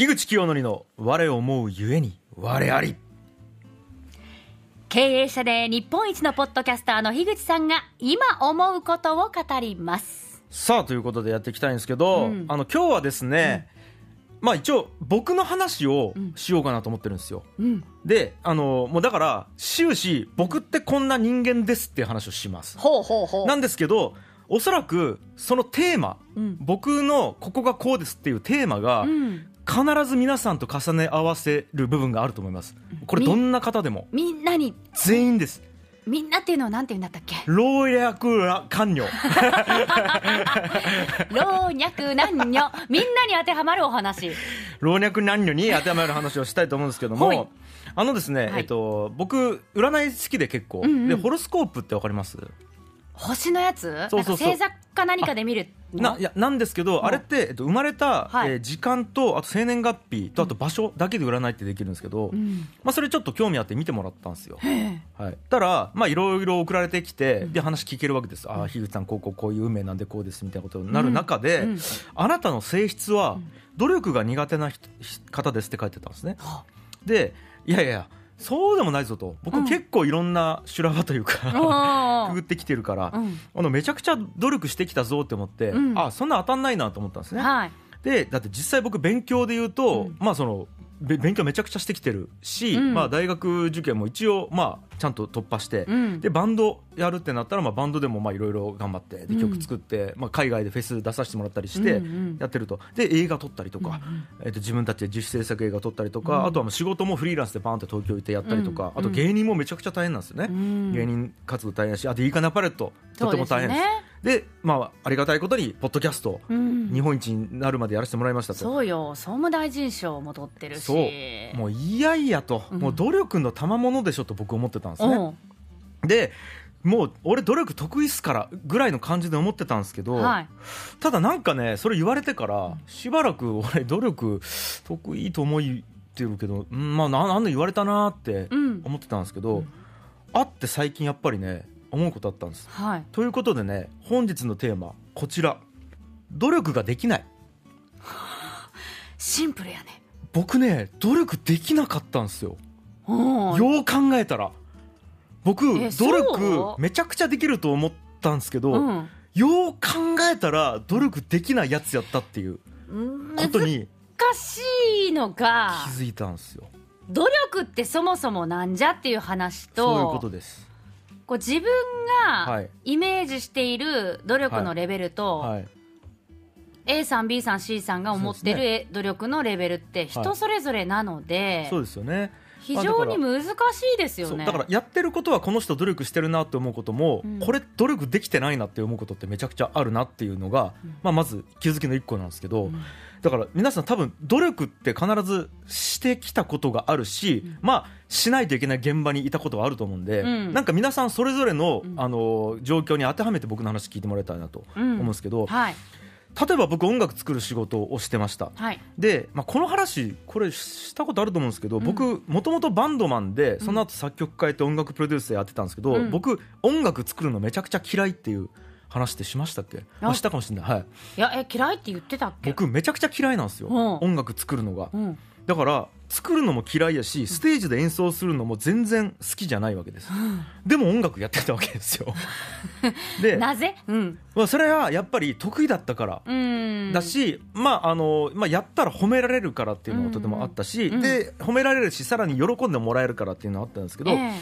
樋口清則の我を思うゆえに我あり。経営者で日本一のポッドキャスターの樋口さんが今思うことを語ります。さあということでやっていきたいんですけど、うん。あの今日はですね、まあ一応僕の話をしようかなと思ってるんですよ、うん。であのもうだから終始僕ってこんな人間ですっていう話をします。ほうほうほう。なんですけどおそらくそのテーマ、うん。僕のここがこうですっていうテーマがうん必ず皆さんと重ね合わせる部分があると思います。これどんな方でも。みんなに。全員です。みんなっていうのはなんて言うんだったっけ？老若男女。老若男女。みんなに当てはまるお話。老若男女に当てはまる話をしたいと思うんですけどはい。もあのですね、はい。えっと、僕占い好きで結構、うんうん。でホロスコープってわかります？星のやつ？そうそう星座か何かで見るの？ないやなんですけど、うん。あれって、えっと、生まれた、はい。えー時間とあと生年月日とあと場所だけで占いってできるんですけど、うん。まあ、それちょっと興味あって見てもらったんですよ。はい、たら、まあ、いろいろ送られてきて、で話聞けるわけです、ああ、樋口さん、こうこうこういう運命なんでこうですみたいなことになる中で、あなたの性質は、努力が苦手な人方ですって書いてたんですね。はで、いやいや、そうでもないぞと、僕、うん。結構いろんな修羅場というか、あ くぐってきてるから、うん。あのめちゃくちゃ努力してきたぞって思って、うん。あそんな当たんないなと思ったんですね。はい。でだって実際僕勉強で言うと、うん。まあそのべ勉強めちゃくちゃしてきてるし、うん。まあ、大学受験も一応、まあ、ちゃんと突破して、うん。でバンドやるってなったら、まあ、バンドでもまあいろいろ頑張ってでうん。曲作って、まあ、海外でフェス出させてもらったりしてうんうんやってると。で映画撮ったりとか、えっと自分たちで自主制作映画撮ったりとか、あとはもう仕事もフリーランスでバーンって東京行ってやったりとか、うん。あと芸人もめちゃくちゃ大変なんですよね、うん。芸人活動大変だしあといいかなパレットとても大変ですでまあ、ありがたいことにポッドキャスト、うん。日本一になるまでやらせてもらいましたと。そうよ。総務大臣賞も取ってるし。そう。もういやいやと、うん。もう努力の賜物でしょと僕思ってたんですね、う。んでもう俺努力得意っすからぐらいの感じで思ってたんですけど、はい。ただなんかねそれ言われてからしばらく俺努力得意と思ってるけど、うんまあななんで言われたなーってうん。思ってたんですけど、あって最近やっぱりね思うことあったんです。はい。ということでね本日のテーマこちら。努力ができない。シンプルやね。僕ね努力できなかったんですよ。うんよう考えたら。僕え努力めちゃくちゃできると思ったんですけど、うん。よう考えたら努力できないやつやったっていうことに難しいのが気づいたんですよ。努力ってそもそもなんじゃっていう話とそういうことですこう自分はがい。イメージしている努力のレベルと、はい。A さん B さん C さんが思ってるえ努力のレベルって人それぞれなので、そうですよね非常に難しいですよね。だからやってることはこの人努力してるなって思うことも、うん。これ努力できてないなって思うことってめちゃくちゃあるなっていうのが、うん。まあ、まず気づきの一個なんですけど、うん。だから皆さん多分努力って必ずしてきたことがあるし、まあしないといけない現場にいたことはあると思うんで、うん。なんか皆さんそれぞれの,、うん。あの状況に当てはめて僕の話聞いてもらいたいなとうん。思うんですけど、はい例えば僕音楽作る仕事をしてました。はい。で、まあ、この話これしたことあると思うんですけど、うん。僕もともとバンドマンでその後作曲家やって音楽プロデュースやってたんですけど、うん。僕音楽作るのめちゃくちゃ嫌いっていう話ってしましたっけ？あ？あしたかもしれない、はい、いやえ嫌いって言ってたっけ？僕めちゃくちゃ嫌いなんですよ、うん。音楽作るのが。うんだから作るのも嫌いやしステージで演奏するのも全然好きじゃないわけです。でも音楽やってたわけですよ。で、なぜ？うん。まあ、それはやっぱり得意だったから。うん。だし、まああのまあ、やったら褒められるからっていうのがとてもあったし、うん。で褒められるしさらに喜んでもらえるからっていうのがあったんですけど、ええ。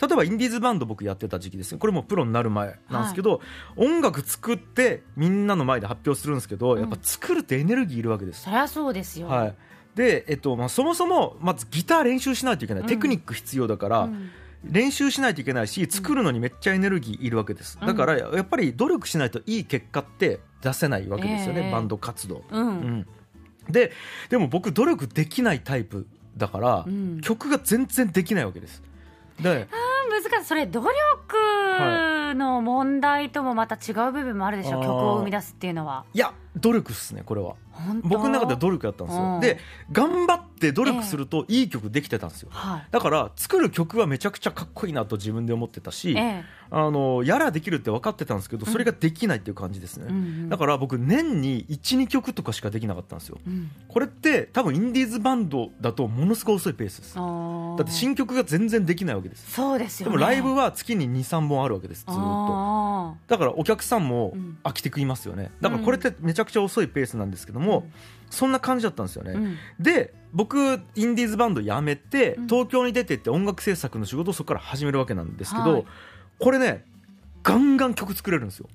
例えばインディーズバンド僕やってた時期です。ねこれもプロになる前なんですけど、音楽作ってみんなの前で発表するんですけど、んやっぱ作るってエネルギーいるわけです。そりゃそうですよ。はいでえっとまあ、そもそもまずギター練習しないといけない、うん。テクニック必要だから、うん。練習しないといけないし作るのにめっちゃエネルギーいるわけです、うん。だからやっぱり努力しないといい結果って出せないわけですよね、ええ。バンド活動、うん。うん。ででも僕努力できないタイプだから、うん。曲が全然できないわけです。で難しい。それ努力の問題ともまた違う部分もあるでしょ、はい曲を生み出すっていうのは。いや努力っすねこれは。僕の中では努力やったんですうん。よで頑張って努力するといい曲できてたんですよ。はい。だから作る曲はめちゃくちゃかっこいいなと自分で思ってたし、えあのやらできるって分かってたんですけどそれができないっていう感じですね、えうんうん。だから僕年に12曲とかしかできなかったんですよ。うん。これって多分インディーズバンドだとものすごい遅いペースです。だって新曲が全然できないわけです。そうですよね。でもライブは月に23本あるわけですずーっと。あだからお客さんもうん。飽きてくいますよね。だからこれってめちゃくちゃ遅いペースなんですけども、そんな感じだったんですよね、ーうん。で僕インディーズバンド辞めてうん。東京に出てって音楽制作の仕事をそこから始めるわけなんですけど、はい。これねガンガン曲作れるんですよ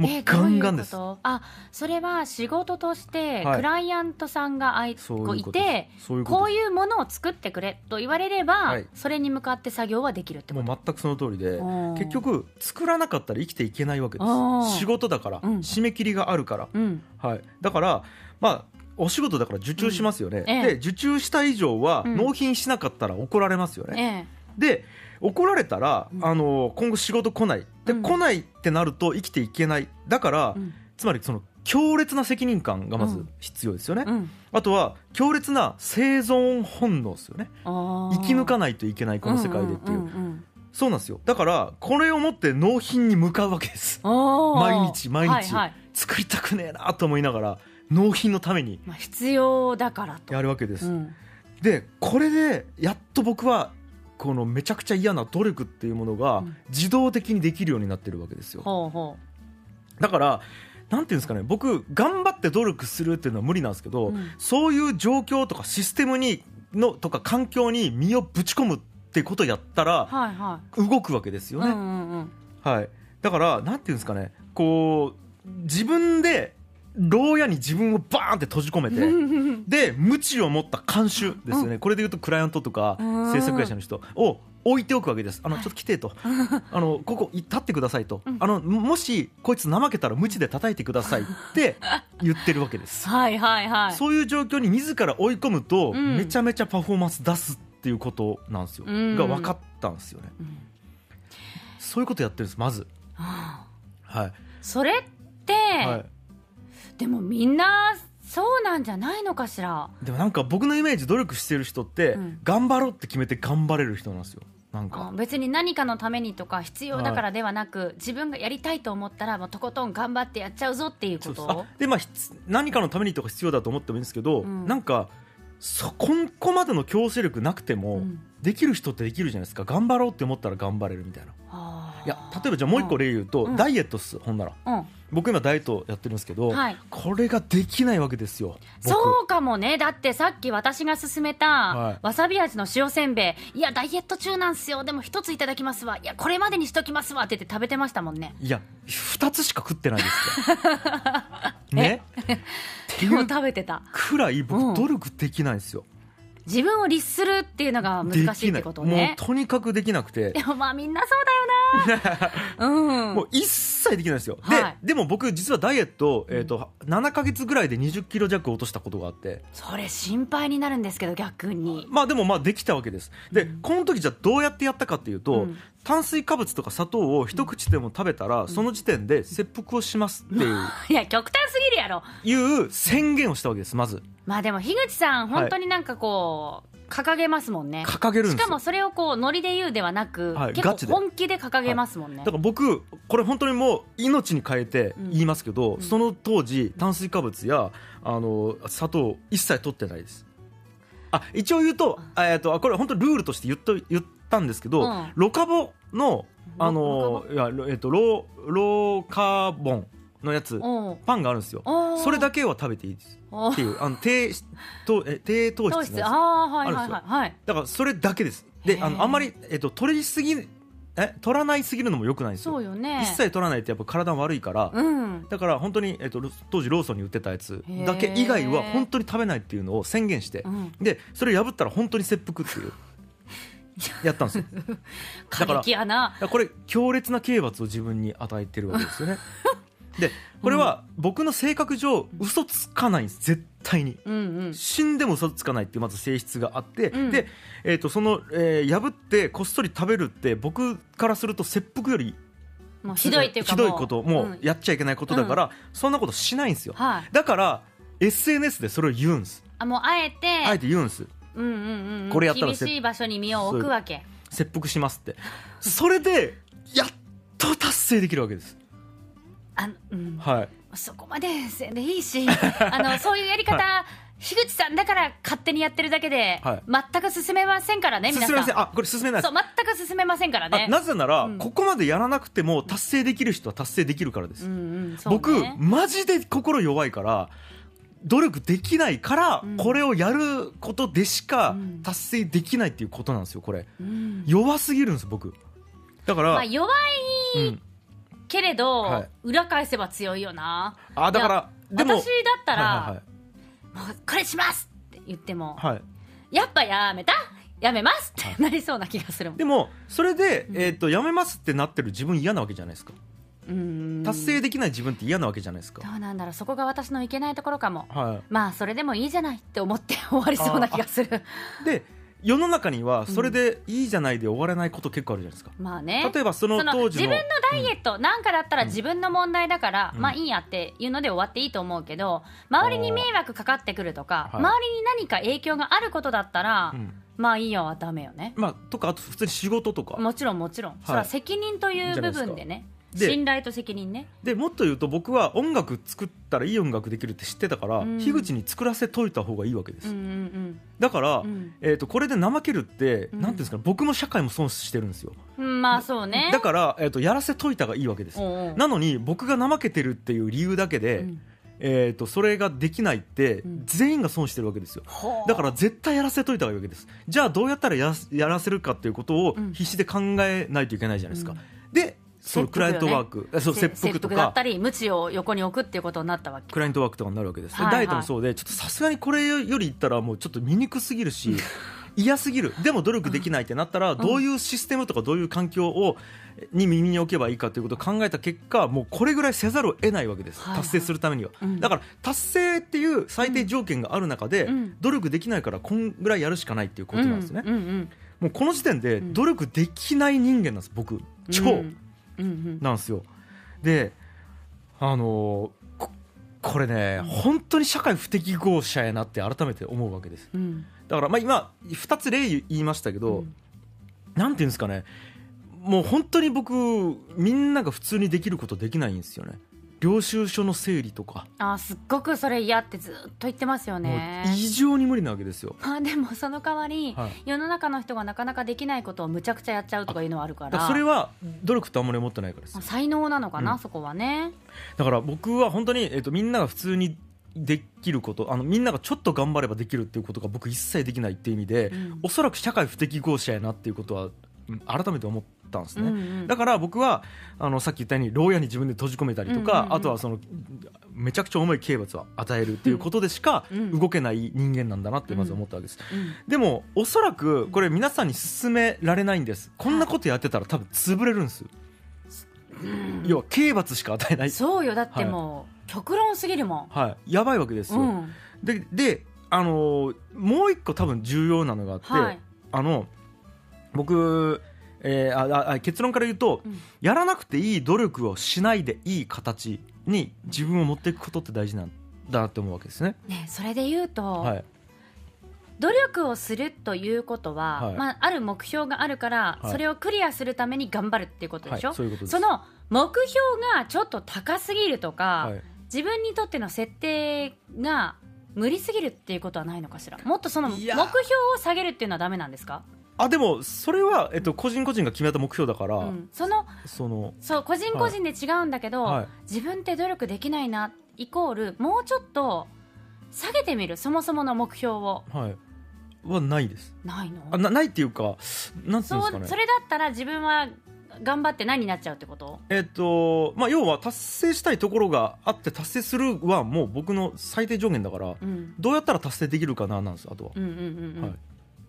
もうえーガンガンです、あそれは仕事としてはい。クライアントさんがあいこういてこういうものを作ってくれと言われれば、はい。それに向かって作業はできるってこと。もう全くその通りでうん結局作らなかったら生きていけないわけでうんす仕事だから、うん。締め切りがあるから、うん。はい、だからまあお仕事だから受注しますよね、ええ。で受注した以上はうん。納品しなかったら怒られますよね、えで怒られたら、うん。あの今後仕事来ない。で、うん。来ないってなると生きていけない。だから、えうん。つまりその強烈な責任感がまずうん。必要ですよね、うん。あとは強烈な生存本能ですよね。あ生き抜かないといけないこの世界でっていう,、んんんそうなんですよ。だからこれを持って納品に向かうわけです。毎日毎日。はいはい。作りたくねえなと思いながら納品のためにまあ、必要だからと。やるわけです、うん。でこれでやっと僕はこのめちゃくちゃ嫌な努力っていうものがうん。自動的にできるようになってるわけですよ。ほうほだからなんていうんですかね僕頑張って努力するっていうのは無理なんですけど、うん。そういう状況とかシステムにのとか環境に身をぶち込むってことをやったうらはいは動くわけですよね、いうんうんうん。はい、だからなんていうんですかねこう自分で牢屋に自分をバーンって閉じ込めて で無知を持った監修ですよね、これでいうとクライアントとかうん制作会社の人を置いておくわけです。あのちょっと来てと。あのここ立ってくださいと、うん。あのもしこいつ怠けたら無知で叩いてくださいって 言ってるわけです、はいはいはい。そういう状況に自ら追い込むと、うん。めちゃめちゃパフォーマンス出すっていうことなんですよ、うん。が分かったんですよね。うん。そういうことやってるんですまず。はあ。はい、それって、はいでもみんなそうなんじゃないのかしら。でもなんか僕のイメージ努力してる人って、うん。頑張ろうって決めて頑張れる人なんですよ。なんあか別に何かのためにとか必要だからではなく、自分がやりたいと思ったらもうとことん頑張ってやっちゃうぞっていうこと。でまあ何かのためにとか必要だと思ってもいいんですけど、うん。なんかそこんこまでの強制力なくても、うん。できる人ってできるじゃないですか。頑張ろうって思ったら頑張れるみたいな。はあいや例えばじゃあもう一個例言うと、うん。ダイエットっすほんなら。うん。僕今ダイエットやってるんですけど、はい。これができないわけですよ。僕。そうかもね。だってさっき私が勧めた、はい。わさび味の塩せんべい。いやダイエット中なんすよ。でも一ついただきますわ。いやこれまでにしときますわ。って言って食べてましたもんね。いや2つしか食ってないですよ。ね？ってでも食べてた。くらいうん。僕努力できないんですよ、自分を律するっていうのが難しいってことね。うとにかくできなくて。でもまあみんなそうだよな。うん。もう一切できないんですよ、はい。ででも僕実はダイエット、えー、と7か月ぐらいで2 0キロ弱落としたことがあって。それ心配になるんですけど逆に。まあでもまあできたわけです。で、この時じゃあどうやってやったかっていうと、うん。炭水化物とか砂糖を一口でも食べたら、その時点で切腹をしますっていう。いや極端すぎるやろ。いう宣言をしたわけですまずまあでも樋口さん本当になんかこう、掲げますもんね。掲げるんですよ。しかもそれをこうノリで言うではなく、はい結構本気で掲げますもんね、だから僕これ本当にもう命に変えて言いますけど、ん。その当時炭水化物やあの砂糖一切取ってないです。あ一応言うと,、えー、とあこれ本当ルールとして言っと言ったんですけど、うん。ロカボのあのいや、えー、とローローカーボンのやつパンがあるんですよ。それだけは食べていいですっていうあの 低とえ低糖糖質のやつ。あはいはいあるんですはいはいだからそれだけです。であのあんまり、えっと取りすぎえ取らないすぎるのもよくないんですよ。そうよね。一切取らないってやっぱ体悪いから、うん。だから本当に、えっと、ロ当時ローソンに売ってたやつだけ以外は本当に食べないっていうのを宣言して、うん。でそれを破ったら本当に切腹っていう やったんですよ。だ過から激やな。だからこれ強烈な刑罰を自分に与えてるわけですよねでこれは僕の性格上嘘つかないんです。絶対に。うんうん。死んでも嘘つかないっていうまず性質があって、うん。で、えー、とその、えー破ってこっそり食べるって僕からすると切腹よりもうひどいっていうかひどいこともうん。うやっちゃいけないことだから、そんなことしないんですよ。はい。だから SNS でそれを言うんです。あもうあえてあえて言うんです。うんうんうんうん。これやったら厳しい場所に身を置くわけ。切腹しますって。それでやっと達成できるわけですあの、うん、はい。そこまでせんでいいし あのそういうやり方、樋口さんだから勝手にやってるだけで、はい。全く進めませんからね皆さん。進めません。あこれ進めない。そう全く進めませんからあねなぜなら、うん。ここまでやらなくても達成できる人は達成できるからです、うんうんね。僕マジで心弱いから努力できないから、うん。これをやることでしかうん。達成できないっていうことなんですよこれ。うん。弱すぎるんです僕。だから、まあ、弱いうん、けれど、はい。裏返せば強いよな。あだからでも私だったら、はいもうこれしますって言っても、はい。はい、はいやっぱやめた？やめます？ってなりそうな気がするもん。でもそれで、うんえー、とやめますってなってる自分嫌なわけじゃないですか。うん。達成できない自分って嫌なわけじゃないですか、どうなんだろう？そこが私のいけないところかも。はまあそれでもいいじゃないって思って終わりそうな気がする。い、で世の中にはそれでいいじゃないで終わらないこと結構あるじゃないですか、まあね。例えばその当時の自分のダイエットなんかだったら自分の問題だから、うん。まあいいやっていうので終わっていいと思うけど周りに迷惑かかってくるとか、周りに何か影響があることだったら、うん。まあいいよはダメよね。まあ、とかあと普通に仕事とか。もちろんもちろん、それは責任という部分でね信頼と責任ね。でもっと言うと僕は音楽作ったらいい音楽できるって知ってたから、うん。樋口に作らせといた方がいいわけです、うんうんだから、うん。えー、とこれで怠けるって、うん。なんていうんですかね僕も社会も損してるんですよ。うんまあそうね。だから、えー、とやらせといたがいいわけです。なのに僕が怠けてるっていう理由だけで、うん。えー、とそれができないって、うん。全員が損してるわけですよ。ほう。だから絶対やらせといた方がいいわけです。じゃあどうやったらやらやらせるかっていうことをうん。必死で考えないといけないじゃないですか、うん。でそのクライアントワーク、あそうせ切腹とか。だったり無知を横に置くっていうことになったわけ。クライアントワークとかになるわけです、ではいはい。ダイエットもそうでちょっとさすがにこれより言ったらもうちょっと醜すぎるし嫌すぎる。でも努力できないってなったら、どういうシステムとかどういう環境をに耳に置けばいいかということを考えた結果もうこれぐらいせざるを得ないわけです、はいはい。達成するためには、うん。だから達成っていう最低条件がある中で、うん。努力できないからこんぐらいやるしかないっていうことなんですね、もうこの時点でん努力できない人間なんです僕。超、うんうん。うんなんですよ。であのーここれね、本当に社会不適合者やなって改めて思うわけです。うん。だからまあ今2つ例言いましたけど、うん。なんていうんですかね。もう本当に僕みんなが普通にできることできないんですよね領収書の整理とか、あすっごくそれ嫌ってずっと言ってますよもねう異常に無理なわけですよ。まあでもその代わり、はい。世の中の人がなかなかできないことをむちゃくちゃやっちゃうとかいうのはあるから。らそれは努力ってあんまり思ってないからですまあ才能なのかな、うん。そこはね。だから僕は本当に、えっとみんなが普通にできることあのみんながちょっと頑張ればできるっていうことが僕一切できないっていう意味で、うん。おそらく社会不適合者やなっていうことはうん改めて思ったんですね、うんうん。だから僕はあのさっき言ったように牢屋に自分で閉じ込めたりとか、うんうんうん。あとはそのめちゃくちゃ重い刑罰を与えるっていうことでしかうん。動けない人間なんだなってまず思ったわけです、うんでもおそらくこれ皆さんに勧められないんです。こんなことやってたら多分潰れるんです、要は刑罰しか与えない。そうよ。だってもう、極論すぎるもん。はい、やばいわけですよ、うん。でで、あのーもう一個多分重要なのがあって、はい。あの僕、えーあ結論から言うと、うん。やらなくていい努力をしないでいい形に自分を持っていくことって大事なんだなって思うわけですね。ねそれで言うと、はい、努力をするということは、はい。まあ、ある目標があるから、はい。それをクリアするために頑張るっていうことでしょ、はいそういうことその目標がちょっと高すぎるとか、はい。自分にとっての設定が無理すぎるっていうことはないのかしら？もっとその目標を下げるっていうのはダメなんですか、あでもそれは、えっと、個人個人が決めた目標だから、うん、そのそのそう個人個人で違うんだけど、はい。自分って努力できないなイコールもうちょっと下げてみるそもそもの目標を。はい。はないです。ないの？あなないっていうかなんていそううんですかね。それだったら自分は頑張って何になっちゃうってこと？えっとまあ、要は達成したいところがあって達成するはもう僕の最低上限だから、うん。どうやったら達成できるかななんですあとは、うんうんうんうん。はい、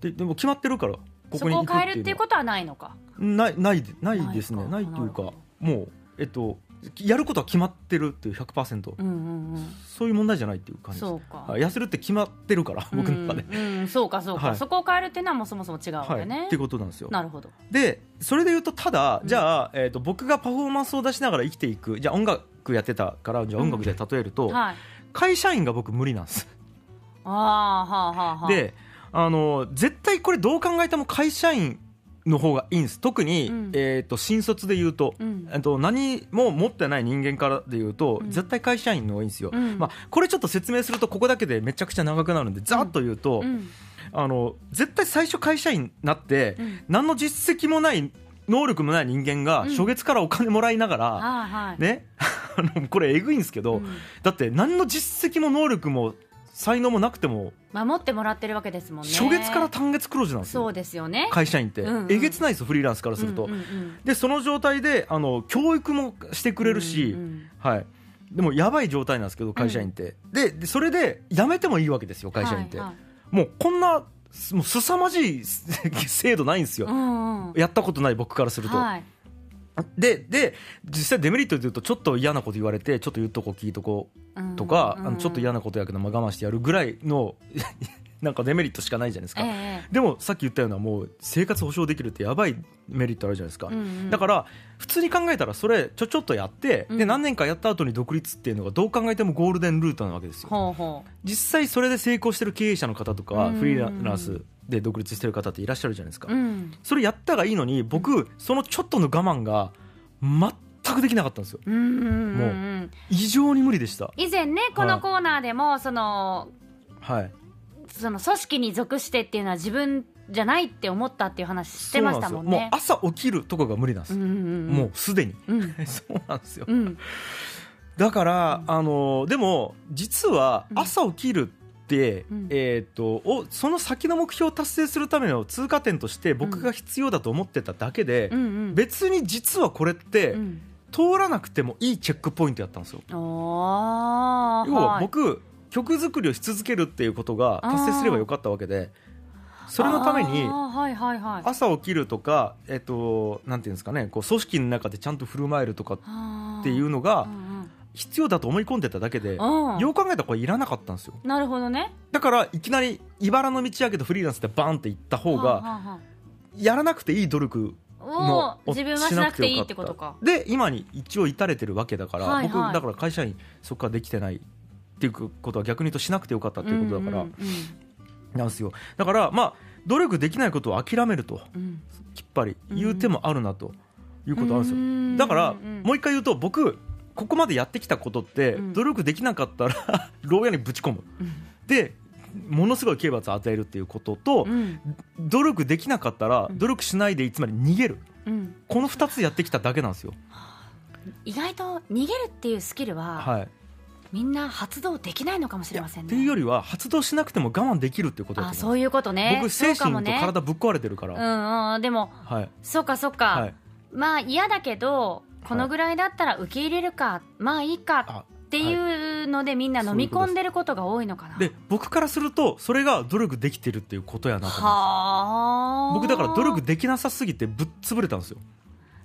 ででも決まってるからこそこに行くこを変えるっていうことはないのか。ないないでないですね。ないいっていうかもうえっとやることは決まってるっていう100%、うんうんうん。そういう問題じゃないっていう感じそうか、はい、痩せるって決まってるから僕の中で、うん。うんそうかそうか、はい。そこを変えるっていうのはもうそもそも違うわはい、けね、っていうことなんですよ。なるほど。でそれで言うとただうん。じゃあ、えー、と僕がパフォーマンスを出しながら生きていくじゃあ音楽やってたからじゃあ音楽で例えると、はい。会社員が僕無理なんです。ああはあはあはあ。であの絶対これどう考えても会社員の方がいいんです。特に、うん。えー、と新卒で言うと,、うん。えっと何も持ってない人間からで言うと、うん。絶対会社員の方がいいんですよ、うん。まあ、これちょっと説明するとここだけでめちゃくちゃ長くなるんでざっと言うと、うん。あの絶対最初会社員になって、うん。何の実績もない能力もない人間がうん。初月からお金もらいながら、ね これえぐいんですけど、うん。だって何の実績も能力も才能もなくても守ってもらってるわけですもんね。初月から単月黒字なんですよ。そうですよね。会社員って、うんうん。えげつないですよフリーランスからすると、うんうんうん。でその状態であの教育もしてくれるし、うんうんはい。でもやばい状態なんですけど会社員って、ででそれで辞めてもいいわけですよ会社員って、はいはい。もうこんなすもう凄まじい 制度ないんですよ、うんうん。やったことない僕からすると、はいでで実際デメリットで言うとちょっと嫌なこと言われてちょっと言っとこう聞いとこうとか、うん。あのちょっと嫌なことやけど、まあ、我慢してやるぐらいの なんかデメリットしかないじゃないですか、ええでもさっき言ったようなもう生活保障できるってやばいメリットあるじゃないですか、うんうん。だから普通に考えたらそれちょちょっとやって、うん。で何年かやった後に独立っていうのがどう考えてもゴールデンルートなわけですよ。ほうほ実際それで成功してる経営者の方とかうん。フリーランスで独立してる方っていらっしゃるじゃないですか、ううん。それやったがいいのに僕そのちょっとの我慢が全くできなかったんですよ。うんうんうんうん。もう異常に無理でした。以前ねこのコーナーでもそのはい。その組織に属してっていうのは自分じゃないって思ったっていう話してましたもんね。もう朝起きるとかが無理なんです、うんうんうん。もうすでに。うん。そうなんですよ。うん。だから、あのでも実は朝起きるって、うん。えー、とおその先の目標を達成するための通過点として僕が必要だと思ってただけで、うんうん。別に実はこれって、うん。通らなくてもいいチェックポイントやったんですよ。要ははい。僕、曲作りをし続けるっていうことが達成すればよかったわけでそれのために朝起きるとか、えっとなんていうんですかねこう組織の中でちゃんと振る舞えるとかっていうのが必要だと思い込んでただけで、うん。うんよう考えたらこれいらなかったんですよ。なるほどね。だからいきなり茨の道やけどフリーランスでバーンって行った方がはあはあはやらなくていい努力あのおー自分はしなくていいってことか。で今に一応至れてるわけだから、はいはい。僕だから会社員そこからできてないっていうことは逆に言うとしなくてよかったっていうことだからうんなんですよ。だからまあ努力できないことを諦めるとうんうんきっぱり言う手もあるなということあるんですよ、うんだから、うんもう一回言うと僕ここまでやってきたことって、うん。努力できなかったら 牢屋にぶち込む。うん。でものすごい刑罰を与えるっていうことと、うん。努力できなかったらうん。努力しないでつまり逃げる。うん。この2つやってきただけなんですよ、意外と逃げるっていうスキルははい、みんな発動できないのかもしれませんね。っていうよりは発動しなくても我慢できるっていうことだとそういうことね。僕精神と体ぶっ壊れてるから、うんうん。でもはい。そうかそうか、はい。まあ嫌だけどこのぐらいだったら受け入れるか、まあいいかあっていうのでみんな飲み込んでることが多いのかな。で僕からするとそれが努力できてるっていうことやなと思僕だから努力できなさすぎてぶっ潰れたんですよ。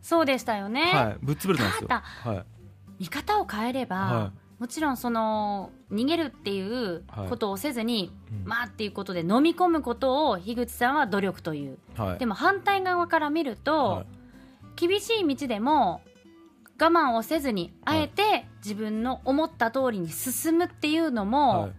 そうでしたよね、はい。ぶっ潰れたんですよ。たはい。見方を変えれば、はもちろんその逃げるっていうことをせずに、うん。まあっていうことで飲み込むことを樋口さんは努力という。はい。でも反対側から見ると、はい。厳しい道でも我慢をせずにはい。あえて自分の思った通りに進むっていうのも、はい。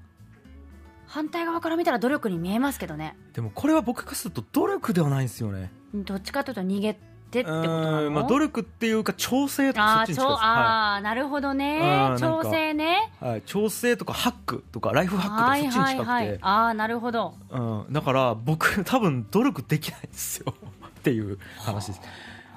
反対側から見たら努力に見えますけどね。でもこれは僕からすると努力ではないんですよね。どっちかというと逃げてってことなの？んまあ努力っていうか調整とかそっちに近いですはあーなるほどね。調整ね。いはい。調整とかハックとかライフハックとかはいそっちにはいは近くて。いああなるほど。うんだから僕 多分努力できないんですよ。っていう話です。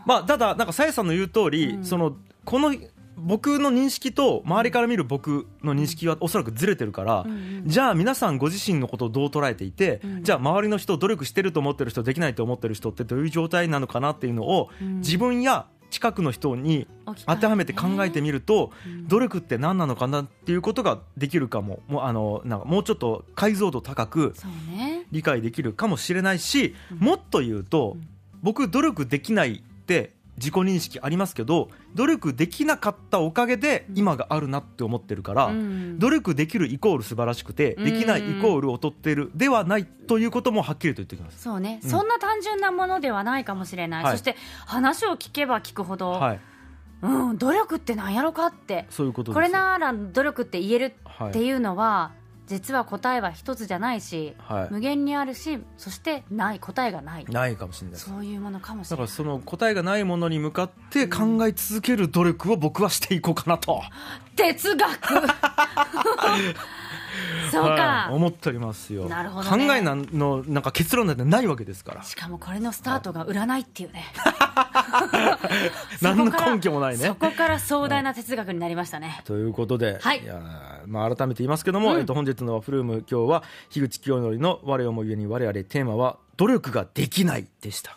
まあただなんかさやさんの言う通り、うん。そのこの僕の認識と周りから見る僕の認識はおそらくずれてるから、じゃあ皆さんご自身のことをどう捉えていて、うん。じゃあ周りの人努力してると思ってる人できないと思ってる人ってどういう状態なのかなっていうのを、うん。自分や近くの人に当てはめて考えてみると、うん努力って何なのかなっていうことができるかも。もうあのなんかもうちょっと解像度高く理解できるかもしれないし、うん。もっと言うと、うん。僕努力できないって自己認識ありますけど努力できなかったおかげで今があるなって思ってるから、うん。努力できるイコール素晴らしくてできないイコール劣ってるではないということもはっきりと言っておきます。そうね、うん。そんな単純なものではないかもしれない、はい。そして話を聞けば聞くほど、はい、うん、努力ってなんやろかって。そういうことこれなら努力って言えるはいっていうのは、実は答えは一つじゃないし、はい。無限にあるしそしてない答えがない。ないかもしれないそういうものかもしれない。だからその答えがないものに向かって考え続ける努力を僕はしていこうかなと、哲学 そうか、はい思っておりますよ。なるほどね。考えなのなんか結論なんてないわけですから。しかもこれのスタートが占いっていうね。何の根拠もないね。そこから壮大な哲学になりましたね、ということで、はい。やーまあ、改めて言いますけども、うん。えっと、本日のフルーム今日は樋口清則の「我をもゆえに我々」テーマは「努力ができない」でした